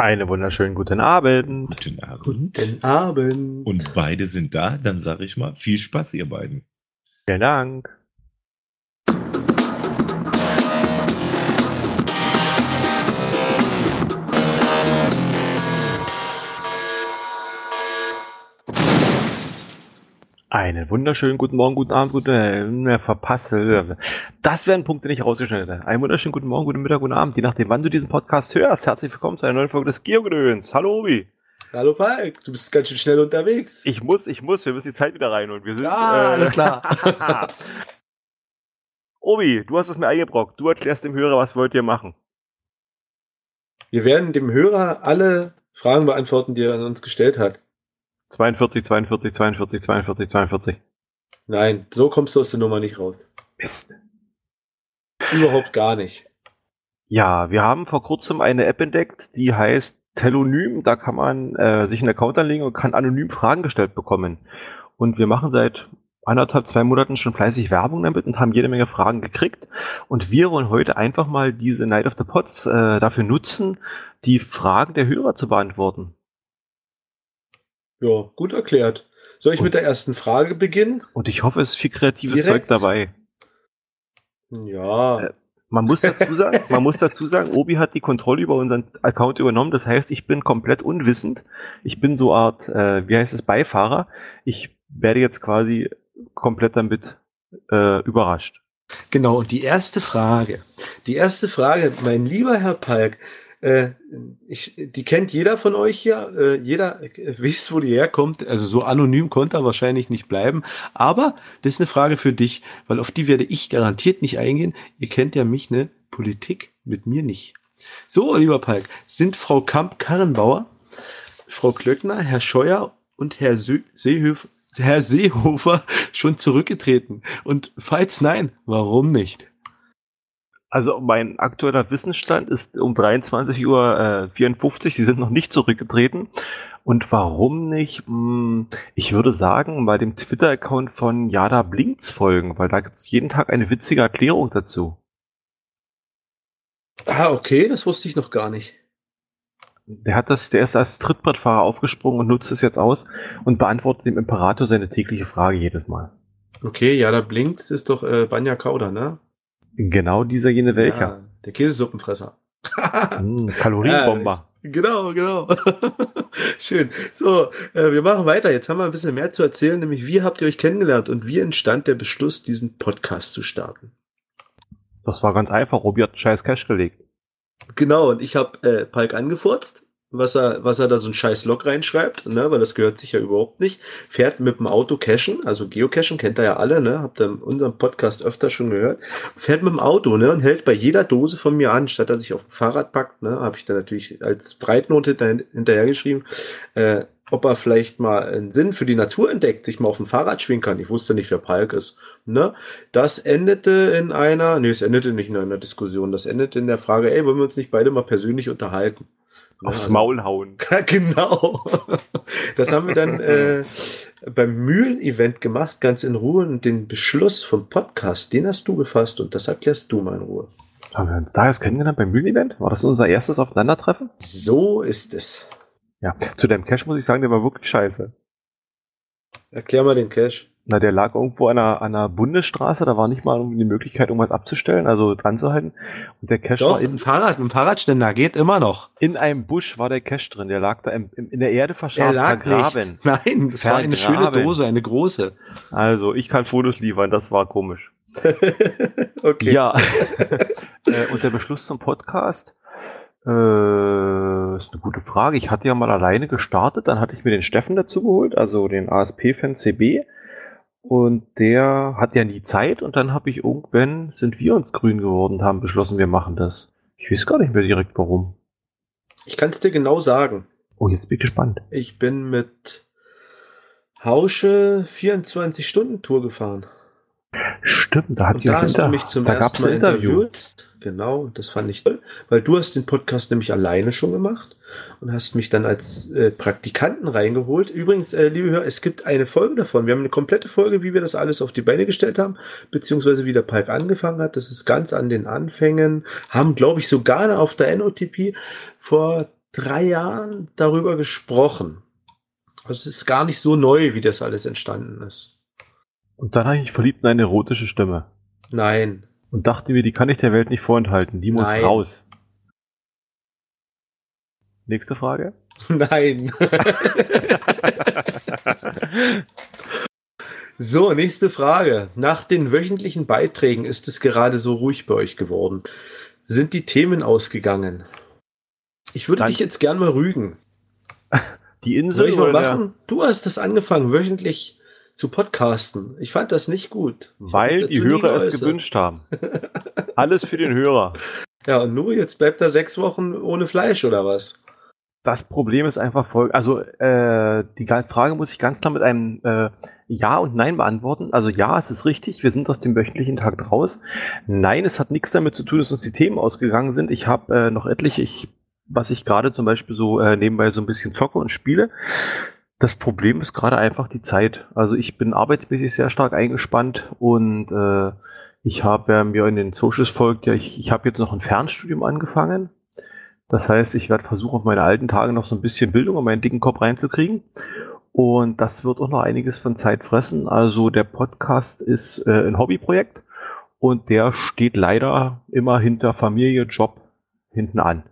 Einen wunderschönen guten Abend. Guten Abend. Guten Abend. Und beide sind da, dann sage ich mal, viel Spaß, ihr beiden. Vielen Dank. Einen wunderschönen guten Morgen, guten Abend, guten äh, verpasse. Das wären Punkte nicht rausgeschnitten. Einen wunderschönen guten Morgen, guten Mittag, guten Abend, je nachdem, wann du diesen Podcast hörst. Herzlich willkommen zu einer neuen Folge des Geogedöns. Hallo Obi. Hallo Falk, du bist ganz schön schnell unterwegs. Ich muss, ich muss, wir müssen die Zeit wieder rein und wir sind. Ah, alles klar. Obi, du hast es mir eingebrockt. Du erklärst dem Hörer, was wollt ihr machen? Wir werden dem Hörer alle Fragen beantworten, die er an uns gestellt hat. 42, 42, 42, 42, 42. Nein, so kommst du aus der Nummer nicht raus. Mist. Überhaupt gar nicht. Ja, wir haben vor kurzem eine App entdeckt, die heißt Telonym. Da kann man äh, sich einen Account anlegen und kann anonym Fragen gestellt bekommen. Und wir machen seit anderthalb, zwei Monaten schon fleißig Werbung damit und haben jede Menge Fragen gekriegt. Und wir wollen heute einfach mal diese Night of the Pots äh, dafür nutzen, die Fragen der Hörer zu beantworten. Ja, gut erklärt. Soll ich Und- mit der ersten Frage beginnen? Und ich hoffe, es ist viel kreatives Direkt? Zeug dabei. Ja. Äh, Man muss dazu sagen, man muss dazu sagen, Obi hat die Kontrolle über unseren Account übernommen. Das heißt, ich bin komplett unwissend. Ich bin so Art, äh, wie heißt es, Beifahrer. Ich werde jetzt quasi komplett damit äh, überrascht. Genau, und die erste Frage. Die erste Frage, mein lieber Herr Palk, äh, ich, die kennt jeder von euch hier, äh, jeder äh, wisst, wo die herkommt. Also so anonym konnte er wahrscheinlich nicht bleiben. Aber das ist eine Frage für dich, weil auf die werde ich garantiert nicht eingehen. Ihr kennt ja mich, ne? Politik mit mir nicht. So, lieber Palk, sind Frau Kamp-Karrenbauer, Frau Klöckner, Herr Scheuer und Herr Sö Seehöf Herr Seehofer schon zurückgetreten? Und falls nein, warum nicht? Also mein aktueller Wissensstand ist um 23 Uhr äh, 54. Sie sind noch nicht zurückgetreten. Und warum nicht? Hm, Ich würde sagen, bei dem Twitter-Account von Jada Blinks folgen, weil da gibt es jeden Tag eine witzige Erklärung dazu. Ah, okay, das wusste ich noch gar nicht. Der hat das, der ist als Trittbrettfahrer aufgesprungen und nutzt es jetzt aus und beantwortet dem Imperator seine tägliche Frage jedes Mal. Okay, ja, da blinkt ist doch äh, Banja Kauder, ne? Genau dieser jene welcher. Ja, der Käsesuppenfresser. Hm, Kalorienbomber. Genau, genau. Schön. So, äh, wir machen weiter. Jetzt haben wir ein bisschen mehr zu erzählen, nämlich wie habt ihr euch kennengelernt und wie entstand der Beschluss, diesen Podcast zu starten? Das war ganz einfach. Robi hat einen scheiß Cash gelegt. Genau, und ich habe äh, Palk angefurzt, was er, was er da so ein scheiß Log reinschreibt, ne, weil das gehört sich ja überhaupt nicht. Fährt mit dem Auto cashen, also Geocachen kennt ihr ja alle, ne, habt ihr in unserem Podcast öfter schon gehört. Fährt mit dem Auto, ne, und hält bei jeder Dose von mir an, statt dass sich auf dem Fahrrad packt, ne, habe ich dann natürlich als Breitnote hinter, hinterhergeschrieben, äh, ob er vielleicht mal einen Sinn für die Natur entdeckt, sich mal auf dem Fahrrad schwingen kann. Ich wusste nicht, wer Palk ist. Ne? Das endete in einer, nee, es endete nicht in einer Diskussion, das endete in der Frage, ey, wollen wir uns nicht beide mal persönlich unterhalten? Ne, Aufs also- Maul hauen. genau. Das haben wir dann äh, beim Mühlen-Event gemacht, ganz in Ruhe. Und den Beschluss vom Podcast, den hast du gefasst und das erklärst du mal in Ruhe. Haben wir uns da erst kennengelernt beim Mühlen-Event? War das unser erstes Aufeinandertreffen? So ist es. Ja. Zu deinem Cash muss ich sagen, der war wirklich scheiße. Erklär mal den Cash. Na, der lag irgendwo an einer, an einer Bundesstraße, da war nicht mal irgendwie die Möglichkeit, irgendwas abzustellen, also dran zu halten. Und der Cash Doch, war im in, Fahrrad, im Fahrradständer geht immer noch. in einem Busch war der Cash drin, der lag da im, im, in der Erde Er verscharrt, lag vergraben. nicht. Nein, das war eine schöne Vergraben. Dose, eine große. Also, ich kann Fotos liefern, das war komisch. okay. Ja. äh, und der Beschluss zum Podcast äh, ist eine gute Frage. Ich hatte ja mal alleine gestartet, dann hatte ich mir den Steffen dazu geholt, also den ASP-Fan CB. Und der hat ja nie Zeit und dann habe ich irgendwann, sind wir uns grün geworden und haben beschlossen, wir machen das. Ich weiß gar nicht mehr direkt warum. Ich kann es dir genau sagen. Oh, jetzt bin ich gespannt. Ich bin mit Hausche 24 Stunden Tour gefahren. Stimmt, da hat Und da hast du mich zum ersten Mal Interview. interviewt. Genau, das fand ich toll, weil du hast den Podcast nämlich alleine schon gemacht und hast mich dann als äh, Praktikanten reingeholt. Übrigens, äh, liebe Hörer, es gibt eine Folge davon. Wir haben eine komplette Folge, wie wir das alles auf die Beine gestellt haben, beziehungsweise wie der Palk angefangen hat. Das ist ganz an den Anfängen. Haben, glaube ich, sogar auf der NOTP vor drei Jahren darüber gesprochen. Also es ist gar nicht so neu, wie das alles entstanden ist. Und dann habe ich mich verliebt in eine erotische Stimme. Nein. Und dachte mir, die kann ich der Welt nicht vorenthalten. Die muss Nein. raus. Nächste Frage. Nein. so, nächste Frage. Nach den wöchentlichen Beiträgen ist es gerade so ruhig bei euch geworden. Sind die Themen ausgegangen? Ich würde Nein. dich jetzt gern mal rügen. Die Soll Insel ich mal oder der, machen? Du hast das angefangen, wöchentlich zu podcasten. Ich fand das nicht gut. Ich weil die Hörer es gewünscht haben. Alles für den Hörer. Ja, und nur jetzt bleibt er sechs Wochen ohne Fleisch oder was? Das Problem ist einfach folgendes. Also äh, die Frage muss ich ganz klar mit einem äh, Ja und Nein beantworten. Also ja, es ist richtig, wir sind aus dem wöchentlichen Tag raus. Nein, es hat nichts damit zu tun, dass uns die Themen ausgegangen sind. Ich habe äh, noch etliche, ich, was ich gerade zum Beispiel so äh, nebenbei so ein bisschen zocke und spiele. Das Problem ist gerade einfach die Zeit. Also ich bin arbeitsmäßig sehr stark eingespannt und äh, ich habe ja mir in den Socials folgt, ja, ich, ich habe jetzt noch ein Fernstudium angefangen. Das heißt, ich werde versuchen, auf meine alten Tage noch so ein bisschen Bildung in meinen dicken Kopf reinzukriegen. Und das wird auch noch einiges von Zeit fressen. Also der Podcast ist äh, ein Hobbyprojekt und der steht leider immer hinter Familie, Job hinten an.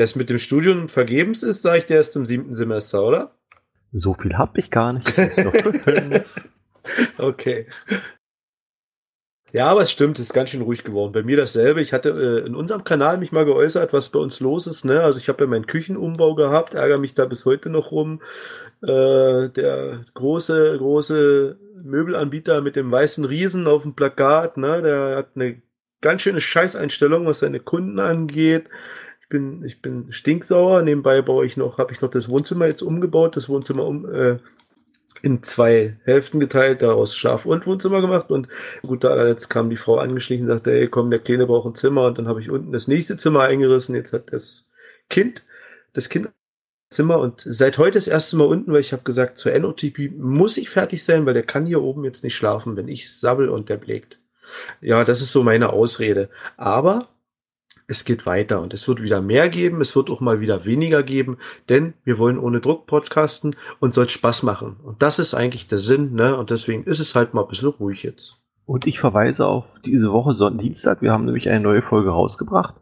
Das mit dem Studium vergebens ist, sage ich dir erst im siebten Semester, oder? So viel habe ich gar nicht. Ich. Okay. Ja, aber es stimmt, es ist ganz schön ruhig geworden. Bei mir dasselbe. Ich hatte äh, in unserem Kanal mich mal geäußert, was bei uns los ist. Ne? Also ich habe ja meinen Küchenumbau gehabt, ärgere mich da bis heute noch rum. Äh, der große, große Möbelanbieter mit dem weißen Riesen auf dem Plakat, ne? der hat eine ganz schöne Scheißeinstellung, was seine Kunden angeht. Ich bin, ich bin stinksauer. Nebenbei baue ich noch, habe ich noch das Wohnzimmer jetzt umgebaut, das Wohnzimmer um, äh, in zwei Hälften geteilt, daraus Schlaf- und Wohnzimmer gemacht. Und gut, da jetzt kam die Frau angeschlichen und sagte, ey, komm, der Kleine braucht ein Zimmer. Und dann habe ich unten das nächste Zimmer eingerissen. Jetzt hat das Kind, das Kind Zimmer und seit heute das erste Mal unten, weil ich habe gesagt, zur NOTP muss ich fertig sein, weil der kann hier oben jetzt nicht schlafen, wenn ich sabbel und der blägt. Ja, das ist so meine Ausrede. Aber es geht weiter und es wird wieder mehr geben, es wird auch mal wieder weniger geben, denn wir wollen ohne Druck podcasten und soll Spaß machen. Und das ist eigentlich der Sinn, ne? Und deswegen ist es halt mal ein bisschen ruhig jetzt. Und ich verweise auf diese Woche Sonntag, Dienstag. Wir haben nämlich eine neue Folge rausgebracht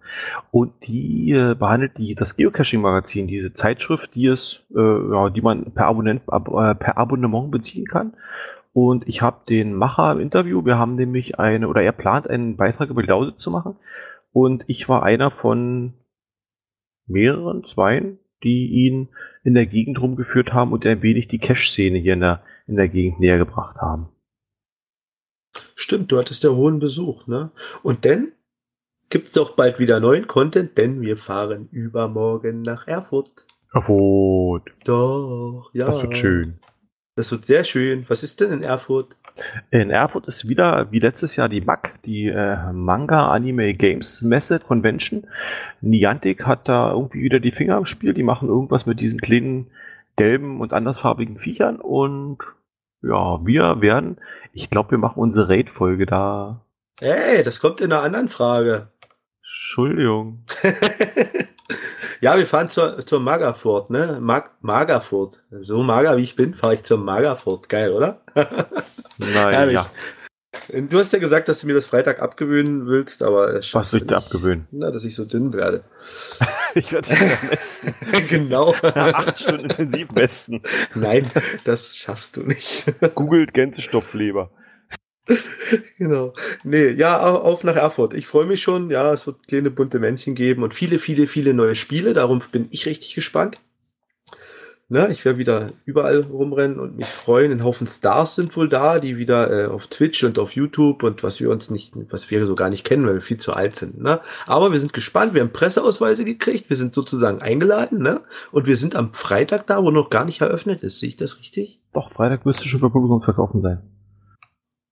und die äh, behandelt die, das Geocaching-Magazin, diese Zeitschrift, die es, äh, ja, die man per, Abonnent, ab, äh, per Abonnement beziehen kann. Und ich habe den Macher im Interview. Wir haben nämlich eine, oder er plant einen Beitrag über Lausitz zu machen. Und ich war einer von mehreren, zweien, die ihn in der Gegend rumgeführt haben und ein wenig die Cache-Szene hier in der, in der Gegend näher gebracht haben. Stimmt, du hattest ja hohen Besuch, ne? Und dann gibt's auch bald wieder neuen Content, denn wir fahren übermorgen nach Erfurt. Erfurt. Doch, ja. Das wird schön. Das wird sehr schön. Was ist denn in Erfurt? In Erfurt ist wieder wie letztes Jahr die MAC, die äh, Manga Anime Games Messe Convention. Niantic hat da irgendwie wieder die Finger im Spiel. Die machen irgendwas mit diesen kleinen gelben und andersfarbigen Viechern und ja, wir werden, ich glaube, wir machen unsere Raid-Folge da. Hey, das kommt in einer anderen Frage. Entschuldigung. ja, wir fahren zur, zur Magerfurt, ne? Mag Magerfurt. So mager wie ich bin, fahre ich zur Magerfurt. Geil, oder? Herrlich. Naja, Du hast ja gesagt, dass du mir das Freitag abgewöhnen willst, aber was schaffst ich du nicht. abgewöhnen? Na, dass ich so dünn werde. Ich werde dich am besten genau. acht Stunden intensiv besten. Nein, das schaffst du nicht. Googelt Gänsestopfleber. genau. Nee, ja, au- auf nach Erfurt. Ich freue mich schon. Ja, es wird kleine bunte Männchen geben und viele, viele, viele neue Spiele. Darum bin ich richtig gespannt. Ne, ich werde wieder überall rumrennen und mich freuen. Ein Haufen Stars sind wohl da, die wieder äh, auf Twitch und auf YouTube und was wir uns nicht, was wir so gar nicht kennen, weil wir viel zu alt sind. Ne? Aber wir sind gespannt. Wir haben Presseausweise gekriegt. Wir sind sozusagen eingeladen. Ne? Und wir sind am Freitag da, wo noch gar nicht eröffnet ist. Sehe ich das richtig? Doch, Freitag müsste schon für Publikum verkaufen sein.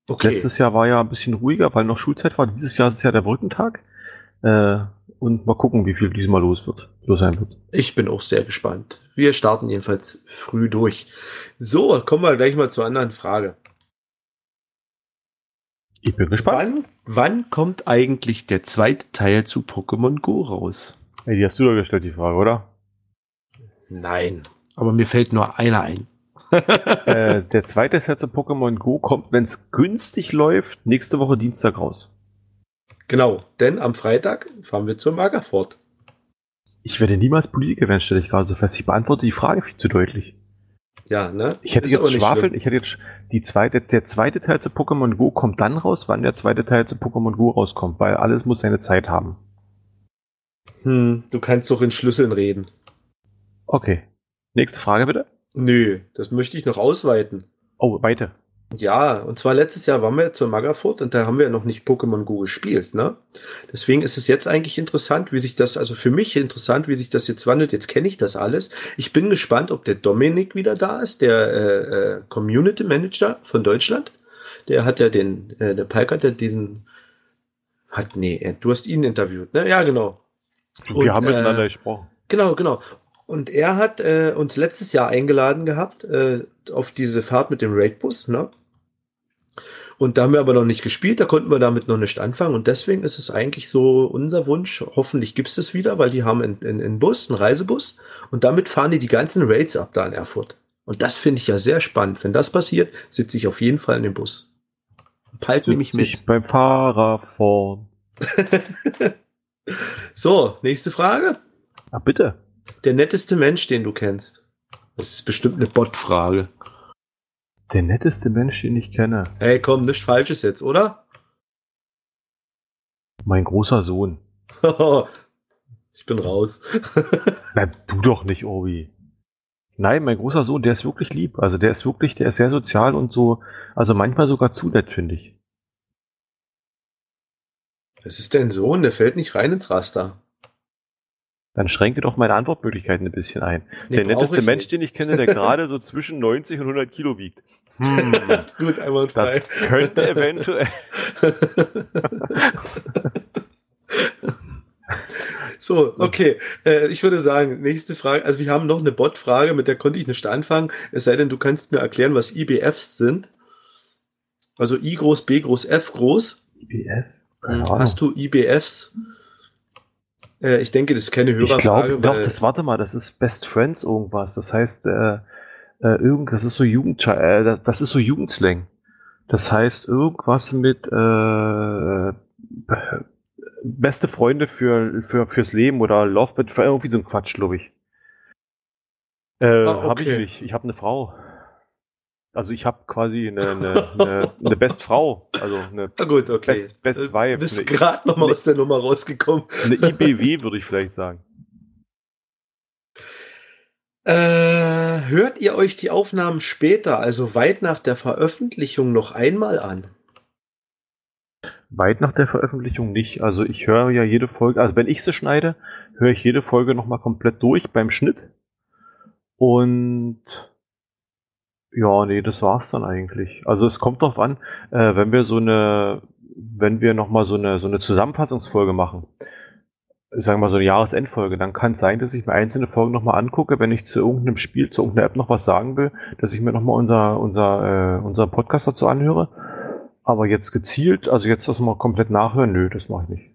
Letztes Jahr war ja ein bisschen ruhiger, weil noch Schulzeit war. Dieses Jahr ist ja der Brückentag. Äh, und mal gucken, wie viel diesmal los wird, los sein wird. Ich bin auch sehr gespannt. Wir starten jedenfalls früh durch. So, kommen wir gleich mal zur anderen Frage. Ich bin gespannt. Wann, wann kommt eigentlich der zweite Teil zu Pokémon Go raus? Ey, die hast du doch gestellt, die Frage, oder? Nein. Aber mir fällt nur einer ein. äh, der zweite Set zu Pokémon Go kommt, wenn es günstig läuft, nächste Woche Dienstag raus. Genau, denn am Freitag fahren wir zur Magerford. Ich werde niemals Politiker werden, stelle ich gerade so fest. Ich beantworte die Frage viel zu deutlich. Ja, ne? Ich hätte Ist jetzt schwafeln, ich hätte jetzt die zweite, der zweite Teil zu Pokémon Go kommt dann raus, wann der zweite Teil zu Pokémon Go rauskommt, weil alles muss seine Zeit haben. Hm, du kannst doch in Schlüsseln reden. Okay. Nächste Frage bitte. Nö, das möchte ich noch ausweiten. Oh, weiter. Ja, und zwar letztes Jahr waren wir zur Magerfurt und da haben wir noch nicht Pokémon Go gespielt, ne? Deswegen ist es jetzt eigentlich interessant, wie sich das, also für mich interessant, wie sich das jetzt wandelt. Jetzt kenne ich das alles. Ich bin gespannt, ob der Dominik wieder da ist, der äh, äh, Community Manager von Deutschland. Der hat ja den, äh, der Palk hat ja diesen, hat, nee, du hast ihn interviewt, ne? Ja, genau. Wir Und, haben äh, miteinander gesprochen. Genau, genau. Und er hat äh, uns letztes Jahr eingeladen gehabt äh, auf diese Fahrt mit dem Raidbus, ne? Und da haben wir aber noch nicht gespielt, da konnten wir damit noch nicht anfangen. Und deswegen ist es eigentlich so unser Wunsch, hoffentlich gibt's es wieder, weil die haben einen, einen, einen Bus, einen Reisebus, und damit fahren die die ganzen Raids ab da in Erfurt. Und das finde ich ja sehr spannend. Wenn das passiert, sitze ich auf jeden Fall in dem Bus. Palt nehme ich mit. Ich beim Fahrer vorn. So, nächste Frage. Ah, bitte. Der netteste Mensch, den du kennst. Das ist bestimmt eine Bot-Frage. Der netteste Mensch, den ich kenne. Hey, komm, nichts Falsches jetzt, oder? Mein großer Sohn. ich bin raus. Na, du doch nicht, Obi. Nein, mein großer Sohn, der ist wirklich lieb. Also der ist wirklich, der ist sehr sozial und so, also manchmal sogar zu nett, finde ich. Das ist dein Sohn, der fällt nicht rein ins Raster. Dann schränke doch meine Antwortmöglichkeiten ein bisschen ein. Nee, der netteste Mensch, nicht. den ich kenne, der gerade so zwischen 90 und 100 Kilo wiegt. Hm, Gut, einmal frei. das könnte eventuell. so, okay. Äh, ich würde sagen, nächste Frage. Also wir haben noch eine Bot-Frage, mit der konnte ich nicht anfangen. Es sei denn, du kannst mir erklären, was IBFs sind. Also I groß, B groß, F groß. IBF? Keine Ahnung. Hm, Hast du IBFs? Äh, ich denke, das ist keine Ich Hörerfrage. glaube, doch, das, warte mal, das ist Best Friends irgendwas. Das heißt, äh, äh, irgend, das ist so Jugend, äh, das- ist so Jugendslang. Das heißt irgendwas mit äh, be- beste Freunde für, für fürs Leben oder Love irgendwie so ein Quatsch, glaube ich. Äh, Ah, Habe ich okay. nicht. Ich habe eine Frau. Also ich habe quasi eine, eine, eine, eine Best Frau, also eine, Na gut, okay. Best- Best Vibe. Bist gerade noch mal Nee. aus der Nummer rausgekommen. eine IBW, würde ich vielleicht sagen. Äh, hört ihr euch die Aufnahmen später, also weit nach der Veröffentlichung, noch einmal an? Weit nach der Veröffentlichung nicht. Also ich höre ja jede Folge, also wenn ich sie schneide, höre ich jede Folge nochmal komplett durch beim Schnitt. Und ja, nee, das war's dann eigentlich. Also es kommt drauf an, äh, wenn wir so eine, wenn wir nochmal so eine, so eine Zusammenfassungsfolge machen, sagen wir mal so eine Jahresendfolge, dann kann es sein, dass ich mir einzelne Folgen nochmal angucke, wenn ich zu irgendeinem Spiel, zu irgendeiner App noch was sagen will, dass ich mir nochmal unser, unser, äh, unser Podcast dazu anhöre. Aber jetzt gezielt, also jetzt das mal komplett nachhören, nö, das mache ich nicht.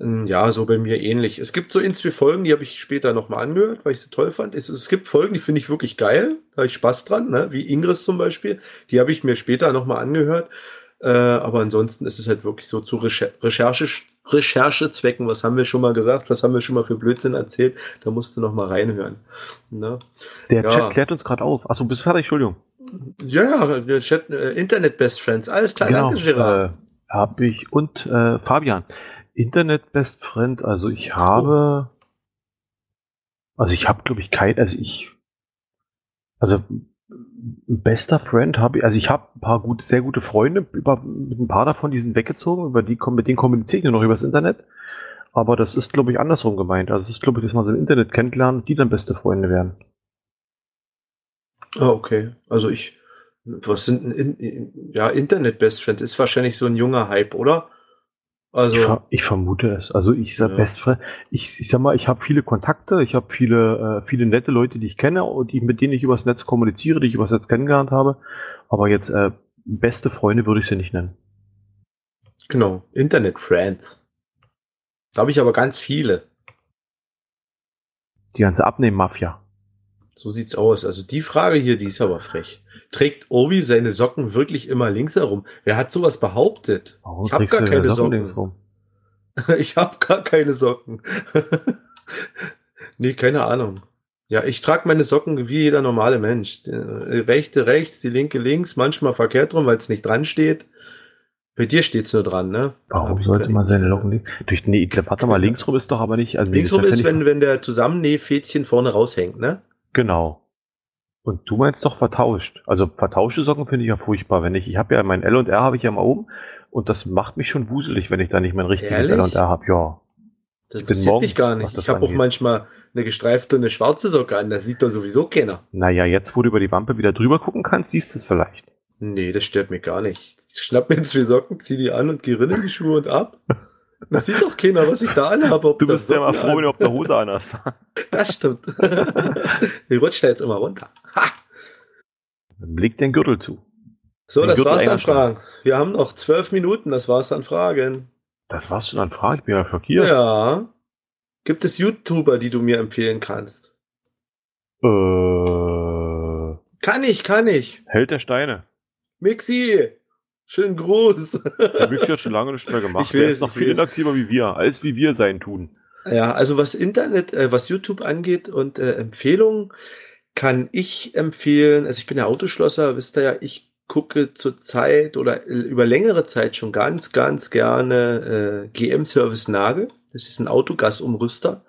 Ähm, Ja, so bei mir ähnlich. Es gibt so in zwei Folgen, die habe ich später nochmal angehört, weil ich sie toll fand. Es, es gibt Folgen, die finde ich wirklich geil, da habe ich Spaß dran, ne? wie Ingris zum Beispiel. Die habe ich mir später nochmal angehört. Äh, aber ansonsten ist es halt wirklich so zu Recher Recherche, Recherchezwecken. Was haben wir schon mal gesagt? Was haben wir schon mal für Blödsinn erzählt? Da musst du nochmal reinhören. Ne? Der Ja. Chat klärt uns gerade auf. Achso, bist du fertig? Entschuldigung. Ja, ja, der Chat, äh, Internet Best Friends. Alles klar, danke, Gerard. Äh, habe ich und äh, Fabian. Internet Best Friend, also ich habe, also ich habe glaube ich kein, also ich, also ein bester Friend habe ich, also ich habe ein paar gute, sehr gute Freunde, über, mit ein paar davon, die sind weggezogen, über die, mit denen kommuniziere ich nur noch übers Internet. Aber das ist, glaube ich, andersrum gemeint. Also es ist, glaube ich, dass man so im Internet kennenlernt, die dann beste Freunde werden. Ah, okay. Also ich, was sind denn in, ja, Internet Best Friends ist wahrscheinlich so ein junger Hype, oder? Also, Ich, ich vermute es. Also ich sag Ja. Best Friend, ich, ich sag mal, ich habe viele Kontakte, ich habe viele, äh, viele nette Leute, die ich kenne und die, mit denen ich übers Netz kommuniziere, die ich übers Netz kennengelernt habe. Aber jetzt äh, beste Freunde würde ich sie nicht nennen. genau, Internet Friends. Da habe ich aber ganz viele. Die ganze Abnehmen-Mafia. So sieht's aus. Also die Frage hier, die ist aber frech. Trägt Obi seine Socken wirklich immer links herum? Wer hat sowas behauptet? Warum ich habe gar keine Socken Socken. Ich habe gar keine Socken. nee, keine Ahnung. Ja, ich trage meine Socken wie jeder normale Mensch. Die rechte rechts, die linke links, manchmal verkehrt rum, weil es nicht dran steht. Bei dir steht's nur dran, ne? Warum sollte man seine Locken links? Durch, nee, warte mal, links rum ist doch aber nicht. Also Linksrum ist, ja wenn, wenn der Zusammennähfädchen vorne raushängt, ne? Genau. Und du meinst doch vertauscht. Also vertauschte Socken finde ich ja furchtbar. Wenn ich, ich habe ja mein L und R habe ich ja mal oben und das macht mich schon wuselig, wenn ich da nicht mein richtiges Ehrlich? L und R habe. Ja. Das Ich bin interessiert morgen, mich gar nicht. Ich habe auch manchmal eine gestreifte und eine schwarze Socke an. Das sieht doch sowieso keiner. Naja, jetzt wo du über die Wampe wieder drüber gucken kannst, siehst du es vielleicht. Nee, das stört mich gar nicht. Ich schnapp mir zwei Socken, zieh die an und geh rein in die Schuhe und ab. Das sieht doch keiner, was ich da anhabe. Du bist ja mal froh, wenn du auf der Hose an hast. Das stimmt. die rutscht da jetzt immer runter. Ha! Dann leg den Gürtel zu. So, Den das Gürtel war's an. Fragen. Wir haben noch zwölf Minuten, das war's an Fragen. Das war's schon an Fragen. Ich bin ja schockiert. Ja. Gibt es YouTuber, die du mir empfehlen kannst? Äh, Kann ich, kann ich. Held der Steine. Mixi, schönen Gruß. Der Mixi hat schon lange nicht mehr gemacht. Ich Der weiß, ist noch viel inaktiver wie wir, als wie wir sein tun. Ja, also was Internet, äh, was YouTube angeht und äh, Empfehlungen, kann ich empfehlen, also ich bin ja Autoschlosser, wisst ihr ja, ich gucke zur Zeit oder äh, über längere Zeit schon ganz, ganz gerne äh, GM-Service Nagel. Das ist ein Autogasumrüster.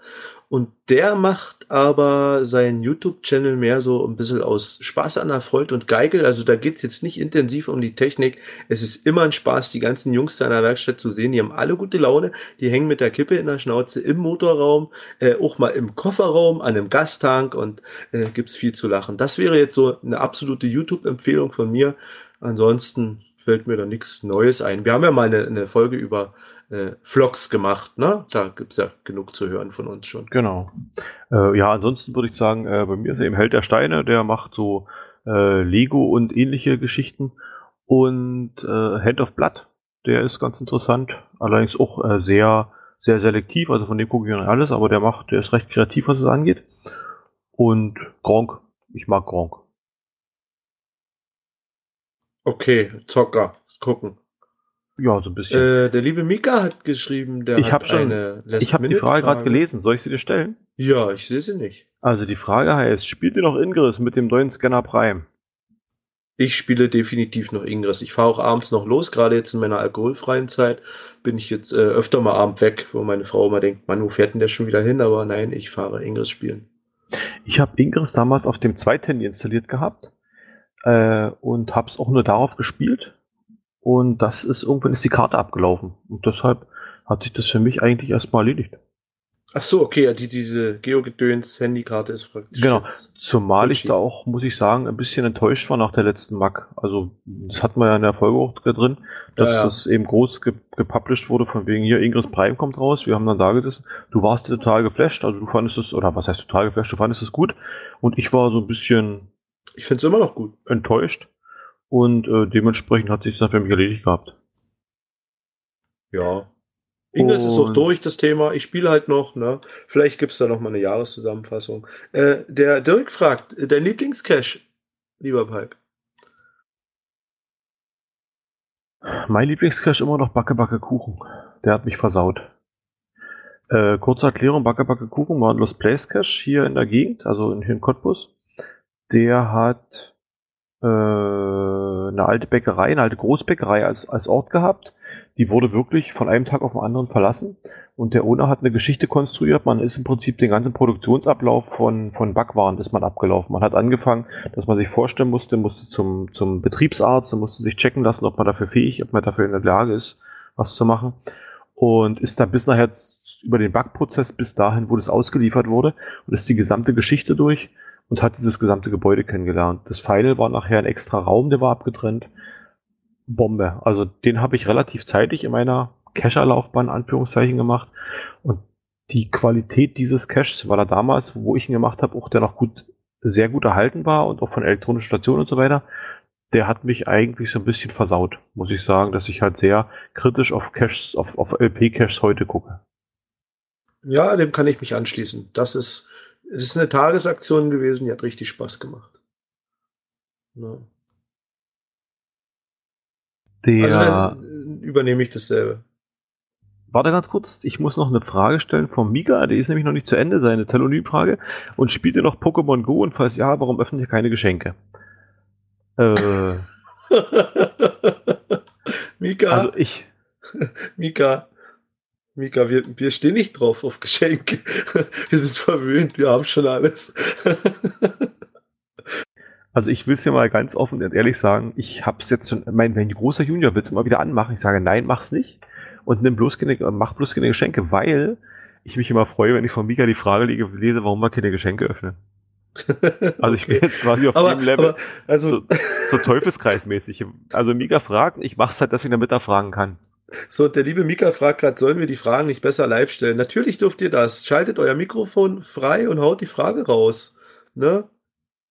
Und der macht aber seinen YouTube-Channel mehr so ein bisschen aus Spaß an der Freude und Geigel. Also da geht's jetzt nicht intensiv um die Technik. Es ist immer ein Spaß, die ganzen Jungs da in der Werkstatt zu sehen. Die haben alle gute Laune. Die hängen mit der Kippe in der Schnauze im Motorraum, äh, auch mal im Kofferraum, an einem Gastank und äh, gibt's viel zu lachen. Das wäre jetzt so eine absolute YouTube-Empfehlung von mir. Ansonsten fällt mir da nichts Neues ein. Wir haben ja mal eine, eine Folge über äh, Vlogs gemacht, ne? Da gibt's ja genug zu hören von uns schon. Genau. Äh, ja, ansonsten würde ich sagen, äh, bei mir ist eben Held der Steine, der macht so äh, Lego und ähnliche Geschichten. Und äh, Hand of Blood, der ist ganz interessant, allerdings auch äh, sehr, sehr selektiv, also von dem gucke ich nicht alles, aber der macht, der ist recht kreativ, was es angeht. Und Gronk, ich mag Gronk. Okay, Zocker, gucken. Ja, so ein bisschen. Äh, der liebe Mika hat geschrieben, der Ich hat hab schon- eine ich habe die Frage gerade gelesen, soll ich sie dir stellen? Ja, ich sehe sie nicht. Also die Frage heißt, spielt ihr noch Ingress mit dem neuen Scanner Prime? Ich spiele definitiv noch Ingress. Ich fahre auch abends noch los, gerade jetzt in meiner alkoholfreien Zeit bin ich jetzt äh, öfter mal abend weg, wo meine Frau immer denkt, Mann, wo fährt denn der schon wieder hin? Aber nein, ich fahre Ingress spielen. Ich habe Ingress damals auf dem zweiten installiert gehabt äh, und habe es auch nur darauf gespielt. Und das ist irgendwann ist die Karte abgelaufen. Und deshalb hat sich das für mich eigentlich erstmal erledigt. Ach so, okay, ja, die, diese Geogedöns Handykarte ist praktisch. Genau. Zumal ich da auch, muss ich sagen, ein bisschen enttäuscht war nach der letzten Mac. Also, das hatten wir ja in der Folge auch drin, dass Ja, ja. das eben groß ge gepublished wurde, von wegen hier, Ingress Prime kommt raus. Wir haben dann da gesessen. Du warst total geflasht, also du fandest es, oder was heißt total geflasht, du fandest es gut. Und ich war so ein bisschen Ich finde es immer noch gut. enttäuscht. Und äh, dementsprechend hat sich dann für mich erledigt gehabt. Ja. Ingress ist auch durch, das Thema. Ich spiele halt noch, ne? Vielleicht gibt's da noch mal eine Jahreszusammenfassung. Äh, der Dirk fragt, dein Lieblingscache, lieber Palk? Mein Lieblingscache immer noch Backe Backe Kuchen. Der hat mich versaut. Äh, kurze Erklärung, Backe Backe Kuchen war ein Lost Place Cache hier in der Gegend, also in, hier in Cottbus. Der hat äh, eine alte Bäckerei, eine alte Großbäckerei als, als Ort gehabt. Die wurde wirklich von einem Tag auf den anderen verlassen. Und der Owner hat eine Geschichte konstruiert. Man ist im Prinzip den ganzen Produktionsablauf von, von Backwaren ist man abgelaufen. Man hat angefangen, dass man sich vorstellen musste, musste zum, zum Betriebsarzt und musste sich checken lassen, ob man dafür fähig, ob man dafür in der Lage ist, was zu machen. Und ist dann bis nachher über den Backprozess bis dahin, wo das ausgeliefert wurde und ist die gesamte Geschichte durch und hat dieses gesamte Gebäude kennengelernt. Das Final war nachher ein extra Raum, der war abgetrennt. Bombe. Also den habe ich relativ zeitig in meiner Cacher-Laufbahn Anführungszeichen gemacht. Und die Qualität dieses Caches war da damals, wo ich ihn gemacht habe, auch der noch gut, sehr gut erhalten war und auch von elektronischen Stationen und so weiter. Der hat mich eigentlich so ein bisschen versaut, muss ich sagen, dass ich halt sehr kritisch auf Caches, auf, auf LP-Caches heute gucke. Ja, dem kann ich mich anschließen. Das ist, das ist eine Tagesaktion gewesen, die hat richtig Spaß gemacht. Ja. Der, Also dann übernehme ich dasselbe. warte ganz kurz, ich muss noch eine Frage stellen vom Mika, die ist nämlich noch nicht zu Ende, seine Telonym-Frage. Und spielt ihr noch Pokémon Go? Und falls ja, warum öffnet ihr keine Geschenke? Äh, Mika, also ich, Mika, Mika, wir, wir stehen nicht drauf auf Geschenke. Wir sind verwöhnt, wir haben schon alles. Also ich will es dir mal ganz offen und ehrlich sagen, ich hab's jetzt schon, mein, mein großer Junior will es immer wieder anmachen. Ich sage, nein, mach's nicht. Und nimm bloß keine, mach bloß keine Geschenke, weil ich mich immer freue, wenn ich von Mika die Frage lese, warum wir keine Geschenke öffnen. Also ich bin Okay. jetzt quasi auf aber, dem Level, aber, also, so, so Teufelskreismäßig. Also Mika fragt, ich mach's halt deswegen, damit er fragen kann. So, der liebe Mika fragt gerade, sollen wir die Fragen nicht besser live stellen? Natürlich dürft ihr das. Schaltet euer Mikrofon frei und haut die Frage raus. Ne?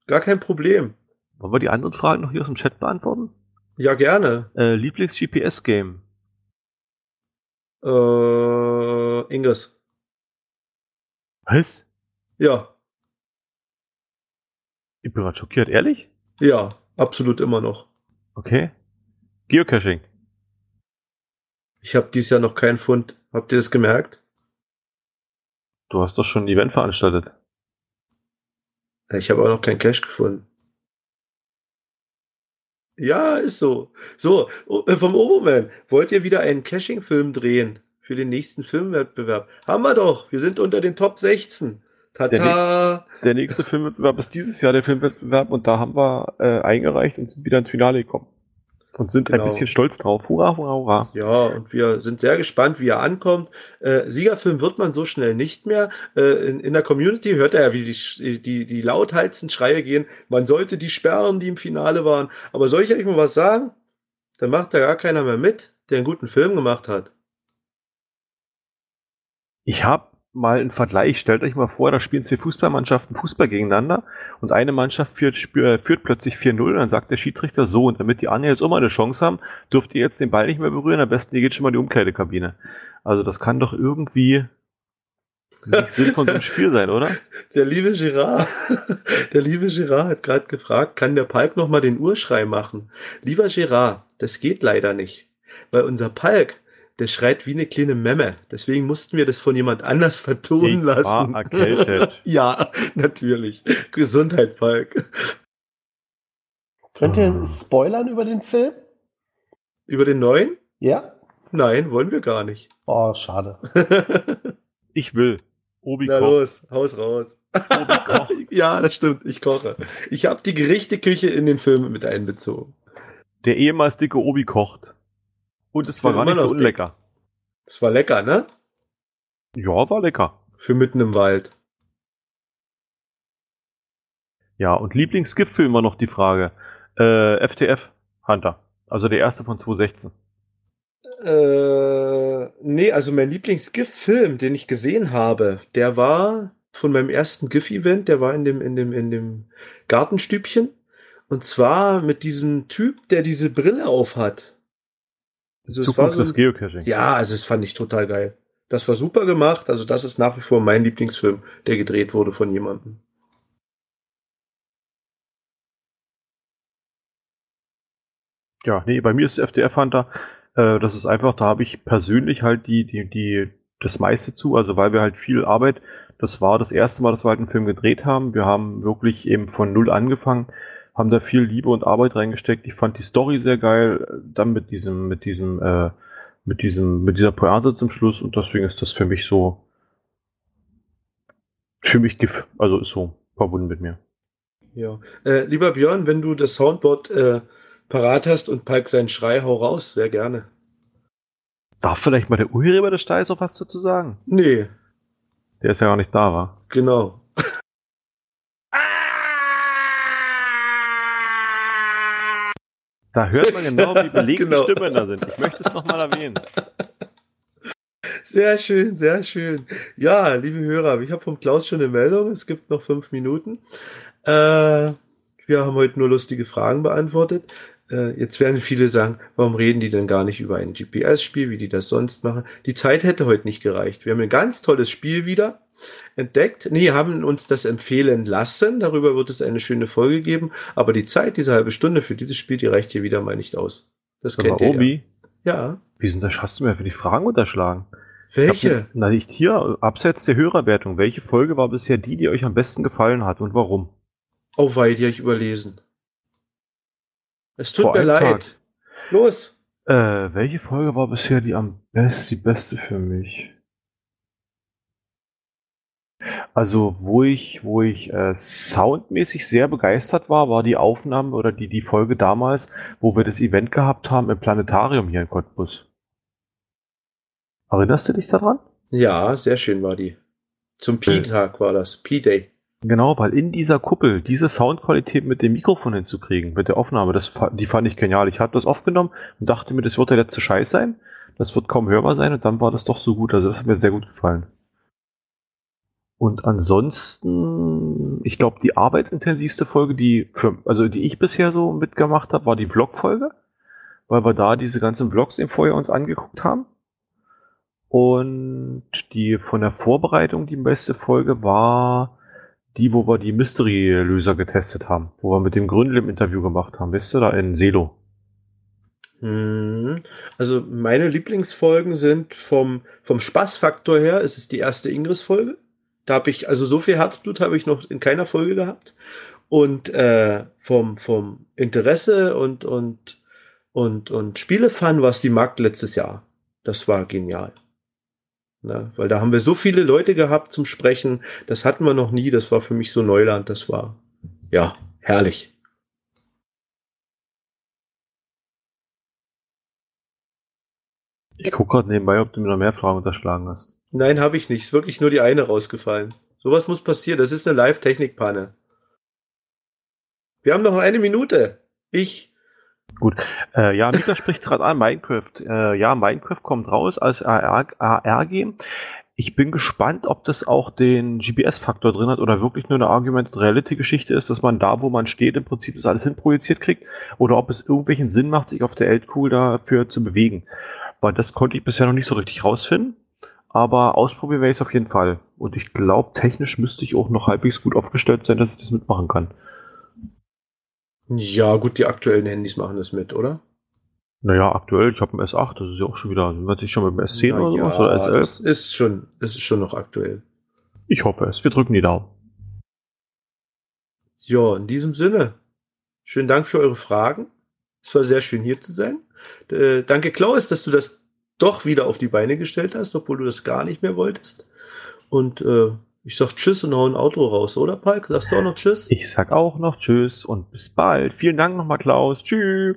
Gar kein Problem. Wollen wir die anderen Fragen noch hier aus dem Chat beantworten? Ja, gerne. Äh, Lieblings-GPS-Game. Äh, Inges. Was? Ja, Ich bin gerade schockiert, ehrlich? ja, absolut immer noch. Okay. Geocaching. Ich habe dieses Jahr noch keinen Fund. Habt ihr das gemerkt? Du hast doch schon ein Event veranstaltet. Ich habe auch noch keinen Cash gefunden. Ja, ist so. So, o- äh, vom Oberman. Wollt ihr wieder einen Caching-Film drehen für den nächsten Filmwettbewerb? Haben wir doch. Wir sind unter den Top 16. Tata. Der nächste Filmwettbewerb ist dieses Jahr der Filmwettbewerb und da haben wir äh, eingereicht und sind wieder ins Finale gekommen. Und sind Genau. ein bisschen stolz drauf. Hurra, hurra, hurra. Ja, und wir sind sehr gespannt, wie er ankommt. Äh, Siegerfilm wird man so schnell nicht mehr. Äh, in, in der Community hört er ja, wie die, die, die lautheilsten Schreie gehen. Man sollte die sperren, die im Finale waren. Aber soll ich euch mal was sagen? Da macht da gar keiner mehr mit, der einen guten Film gemacht hat. Ich habe mal einen Vergleich. Stellt euch mal vor, da spielen zwei Fußballmannschaften Fußball gegeneinander und eine Mannschaft führt, äh, führt plötzlich 4-0 und dann sagt der Schiedsrichter so, und damit die anderen jetzt auch mal eine Chance haben, dürft ihr jetzt den Ball nicht mehr berühren, am besten ihr geht schon mal in die Umkleidekabine. Also das kann doch irgendwie nicht Sinn von so einem Spiel sein, oder? Der liebe Girard, der liebe Girard hat gerade gefragt, kann der Palk noch mal den Urschrei machen? Lieber Girard, das geht leider nicht, weil unser Palk, der schreit wie eine kleine Memme. Deswegen mussten wir das von jemand anders vertonen Ich lassen. war erkältet. ja, natürlich. Gesundheit, Palk. Könnt ihr spoilern über den Film? Über den neuen? Ja? Nein, wollen wir gar nicht. Oh, schade. Ich will. Obi Na kocht. los, haus raus. ja, das stimmt, ich koche. Ich habe die Gerichteküche in den Film mit einbezogen. Der ehemals dicke Obi kocht. Und es war gar nicht immer so unlecker. Das war lecker, ne? Ja, war lecker. Für mitten im Wald. Ja, und Lieblingsgiftfilm war noch die Frage. Äh, FTF Hunter. Also der erste von 2016. Äh, nee, also mein Lieblings-GIF-Film, den ich gesehen habe, der war von meinem ersten GIF-Event, der war in dem, in dem, in dem Gartenstübchen. Und zwar mit diesem Typ, der diese Brille auf hat. Also Zukunft so des ein, Geocaching. ja, also das fand ich total geil. Das war super gemacht. Also das ist nach wie vor mein Lieblingsfilm, der gedreht wurde von jemandem. Ja, nee, bei mir ist FTF Hunter, äh, das ist einfach, da habe ich persönlich halt die, die, die, das meiste zu, also weil wir halt viel Arbeit, das war das erste Mal, dass wir halt einen Film gedreht haben. Wir haben wirklich eben von null angefangen, haben da viel Liebe und Arbeit reingesteckt. Ich fand die Story sehr geil, dann mit diesem, mit diesem, äh, mit diesem, mit dieser Pointe zum Schluss und deswegen ist das für mich so, für mich GIF, also ist so verbunden mit mir. Ja. Äh, lieber Björn, wenn du das Soundboard äh, parat hast und Palk seinen Schrei, hau raus, sehr gerne. Darf vielleicht mal der Urheber des Steils auch was dazu sagen? Nee, Der ist ja gar nicht da, war. genau. Da hört man genau, wie belegt Genau. die Stimmen da sind. Ich möchte es nochmal erwähnen. Sehr schön, sehr schön. Ja, liebe Hörer, ich habe vom Klaus schon eine Meldung. Es gibt noch fünf Minuten. Äh, wir haben heute nur lustige Fragen beantwortet. Äh, jetzt werden viele sagen, warum reden die denn gar nicht über ein GPS-Spiel, wie die das sonst machen? Die Zeit hätte heute nicht gereicht. Wir haben ein ganz tolles Spiel wieder entdeckt. Nee, haben uns das empfehlen lassen. Darüber wird es eine schöne Folge geben. Aber die Zeit, diese halbe Stunde für dieses Spiel, die reicht hier wieder mal nicht aus. Das kennt ihr Obi, ja. Ja. wieso das hast du mir für die Fragen unterschlagen? Welche? Na, nicht hier, abseits der Hörerwertung. Welche Folge war bisher die, die euch am besten gefallen hat und warum? Oh wei, die habe ich überlesen. Es tut Vor mir leid. Tag. Los. Äh, welche Folge war bisher die am besten, die beste für mich? Also, wo ich, wo ich äh, soundmäßig sehr begeistert war, war die Aufnahme oder die, die Folge damals, wo wir das Event gehabt haben im Planetarium hier in Cottbus. Erinnerst du dich daran? Ja, sehr schön war die. Zum Pi-Tag war das. Pi-Day. Genau, weil in dieser Kuppel diese Soundqualität mit dem Mikrofon hinzukriegen, mit der Aufnahme, das, die fand ich genial. Ich habe das aufgenommen und dachte mir, das wird der letzte Scheiß sein. Das wird kaum hörbar sein und dann war das doch so gut. Also das hat mir sehr gut gefallen. Und ansonsten, ich glaube, die arbeitsintensivste Folge, die für, also die ich bisher so mitgemacht habe, war die Vlog-Folge, weil wir da diese ganzen Vlogs im Vorjahr uns angeguckt haben. Und die von der Vorbereitung die beste Folge war die, wo wir die Mystery-Löser getestet haben, wo wir mit dem Gründel im Interview gemacht haben, wisst ihr, da in Selo. Mhm. Also meine Lieblingsfolgen sind vom, vom Spaßfaktor her, ist es die erste Ingress-Folge. Da habe ich, also so viel Herzblut habe ich noch in keiner Folge gehabt. Und äh, vom, vom Interesse und, und, und, und Spielefan war es die Markt letztes Jahr. Das war genial. Ne? Weil da haben wir so viele Leute gehabt zum Sprechen. Das hatten wir noch nie. Das war für mich so Neuland. Das war, ja, herrlich. Ich gucke gerade nebenbei, ob du mir noch mehr Fragen unterschlagen hast. Nein, habe ich nicht. Ist wirklich nur die eine rausgefallen. Sowas muss passieren. Das ist eine Live-Technik-Panne. Wir haben noch eine Minute. Ich. Äh, ja, Mika spricht gerade an, Minecraft. Äh, ja, Minecraft kommt raus als AR-Game. Ich bin gespannt, ob das auch den GPS-Faktor drin hat oder wirklich nur eine Argumented Reality-Geschichte ist, dass man da, wo man steht, im Prinzip das alles hinprojiziert kriegt oder ob es irgendwelchen Sinn macht, sich auf der Eltkugel dafür zu bewegen. Weil das konnte ich bisher noch nicht so richtig rausfinden. Aber ausprobieren werde ich es auf jeden Fall. Und ich glaube, technisch müsste ich auch noch halbwegs gut aufgestellt sein, dass ich das mitmachen kann. Ja, gut, die aktuellen Handys machen das mit, oder? Naja, aktuell, ich habe einen S8, das ist ja auch schon wieder, wir sich schon mit dem S10 Na oder ja, sowas oder S11? Das ist schon, das ist schon noch aktuell. Ich hoffe es. Wir drücken die Daumen. Ja, in diesem Sinne. Schönen Dank für eure Fragen. Es war sehr schön hier zu sein. Äh, danke, Klaus, dass du das doch wieder auf die Beine gestellt hast, obwohl du das gar nicht mehr wolltest. Und äh, ich sag Tschüss und hau ein Auto raus, oder Palk? Sagst du auch noch Tschüss? Ich sag auch noch Tschüss und bis bald. Vielen Dank nochmal, Klaus. Tschüss.